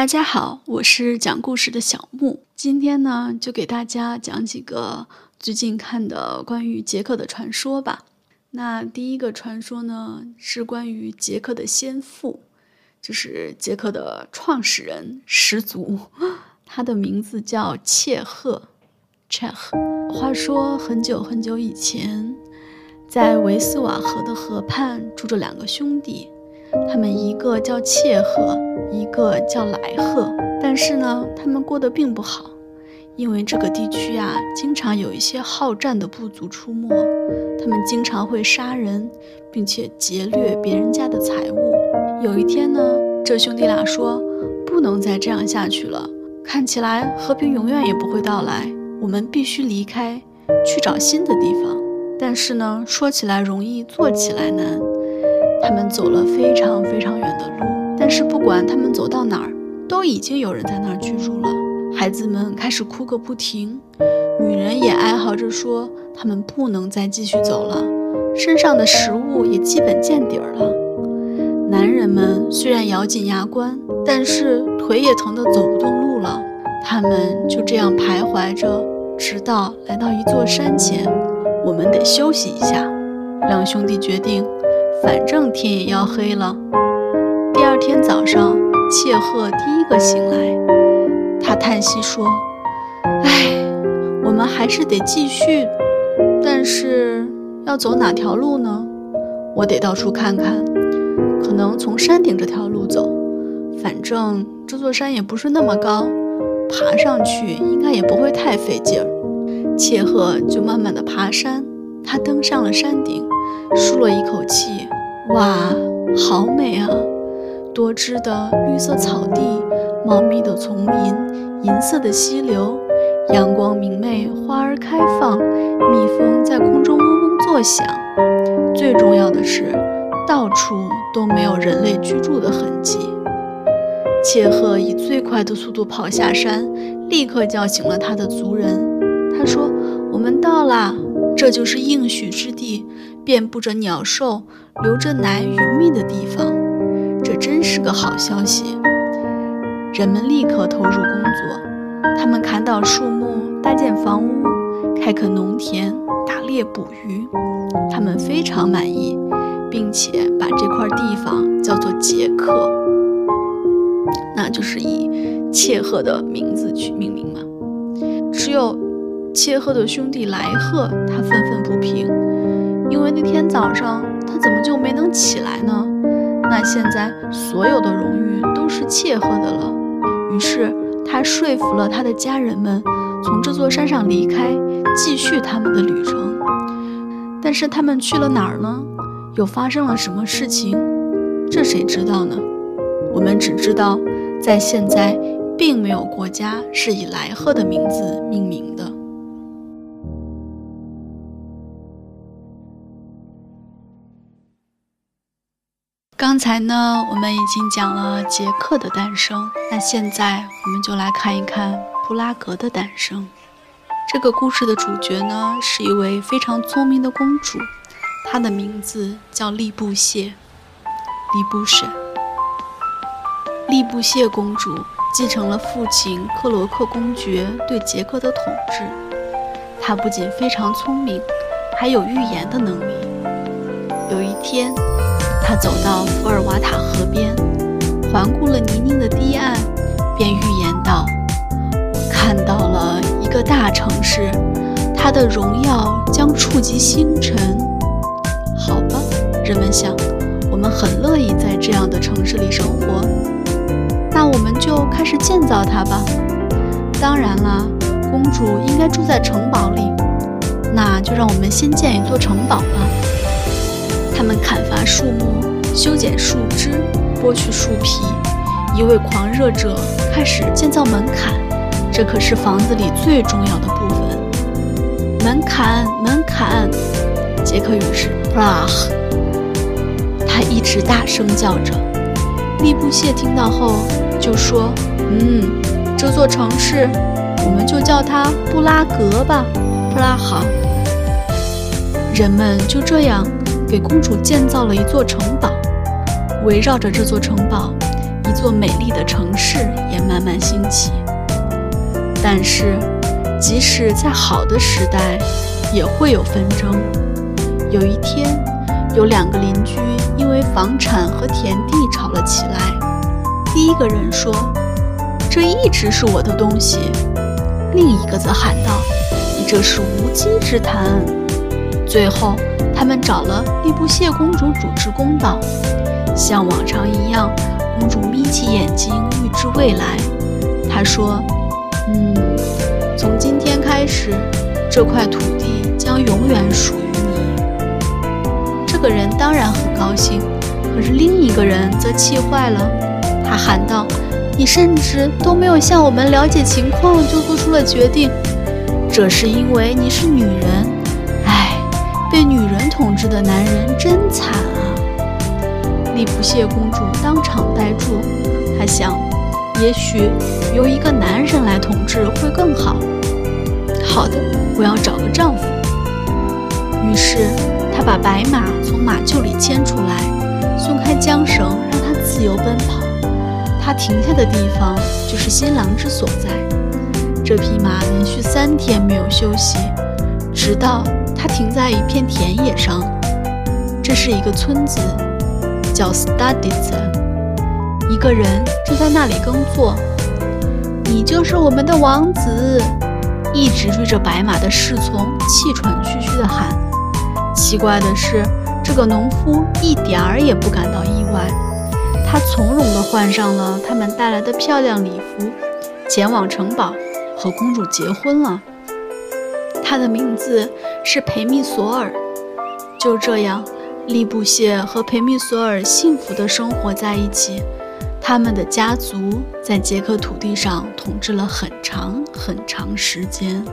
大家好，我是讲故事的小木。今天呢，就给大家讲几个最近看的关于杰克的传说吧。那第一个传说呢，是关于杰克的先父，就是杰克的创始人始祖，他的名字叫切赫 （Cheh）。话说很久很久以前，在维斯瓦河的河畔住着两个兄弟，他们一个叫切赫，一个叫莱赫。但是呢，他们过得并不好，因为这个地区啊，经常有一些好战的部族出没，他们经常会杀人，并且劫掠别人家的财物。有一天呢，这兄弟俩说，不能再这样下去了，看起来和平永远也不会到来。我们必须离开，去找新的地方。但是呢，说起来容易，做起来难。他们走了非常非常远的路，但是不管他们走到哪儿，都已经有人在那儿居住了。孩子们开始哭个不停，女人也哀嚎着说，他们不能再继续走了，身上的食物也基本见底儿了。男人们虽然咬紧牙关，但是腿也疼得走不动路了。他们就这样徘徊着，直到来到一座山前。我们得休息一下。两兄弟决定，反正天也要黑了。第二天早上，切赫第一个醒来，他叹息说：“唉，我们还是得继续。但是要走哪条路呢？我得到处看看，可能从山顶这条路走。反正这座山也不是那么高。”爬上去应该也不会太费劲儿，切赫就慢慢的爬山。他登上了山顶，舒了一口气，哇，好美啊！多汁的绿色草地，茂密的丛林，银色的溪流，阳光明媚，花儿开放，蜜蜂在空中嗡嗡作响。最重要的是，到处都没有人类居住的痕迹。切赫以最快的速度跑下山，立刻叫醒了他的族人。他说：“我们到啦，这就是应许之地，遍布着鸟兽、流着奶与蜜的地方。这真是个好消息。”人们立刻投入工作，他们砍倒树木，搭建房屋，开垦农田，打猎捕鱼。他们非常满意，并且把这块地方叫做杰克。那就是以切赫的名字去命名嘛。只有切赫的兄弟莱赫，他愤愤不平，因为那天早上他怎么就没能起来呢？那现在所有的荣誉都是切赫的了。于是他说服了他的家人们，从这座山上离开，继续他们的旅程。但是他们去了哪儿呢？又发生了什么事情？这谁知道呢？我们只知道。在现在，并没有国家是以莱赫的名字命名的。刚才呢，我们已经讲了杰克的诞生，那现在我们就来看一看布拉格的诞生。这个故事的主角呢，是一位非常聪明的公主，她的名字叫利布谢，利布什。利布谢公主继承了父亲克罗克公爵对杰克的统治。她不仅非常聪明，还有预言的能力。有一天，他走到福尔瓦塔河边，环顾了泥泞的堤岸，便预言道：“看到了一个大城市，它的荣耀将触及星辰。”好吧，人们想，我们很乐意在这样的城市里生活。那我们就开始建造它吧。当然啦，公主应该住在城堡里，那就让我们先建一座城堡吧。他们砍伐树木，修剪树枝，剥去树皮。一位狂热者开始建造门槛，这可是房子里最重要的部分。门槛，门槛！杰克勇士 p r a h 他一直大声叫着。利布谢听到后。就说：“嗯，这座城市，我们就叫它布拉格吧，布拉哈。”人们就这样给公主建造了一座城堡，围绕着这座城堡，一座美丽的城市也慢慢兴起。但是，即使在好的时代，也会有纷争。有一天，有两个邻居因为房产和田地吵了起来。第一个人说：“这一直是我的东西。”另一个则喊道：“你这是无稽之谈。”最后，他们找了利布谢公主主持公道。像往常一样，公主眯起眼睛预知未来。她说：“嗯，从今天开始，这块土地将永远属于你。”这个人当然很高兴，可是另一个人则气坏了。他喊道：“你甚至都没有向我们了解情况就做出了决定，这是因为你是女人。”被女人统治的男人真惨啊！利普谢公主当场呆住，她想，也许由一个男人来统治会更好。好的，我要找个丈夫。于是，她把白马从马厩里牵出来，松开缰绳，让它自由奔跑。它停下的地方就是新郎之所在。这匹马连续三天没有休息，直到。它停在一片田野上，这是一个村子，叫 Studies。一个人正在那里耕作。你就是我们的王子！一直追着白马的侍从气喘吁吁地喊。奇怪的是，这个农夫一点儿也不感到意外，他从容地换上了他们带来的漂亮礼服，前往城堡和公主结婚了。他的名字是培密索尔。就这样，利布谢和培密索尔幸福的生活在一起。他们的家族在捷克土地上统治了很长很长时间。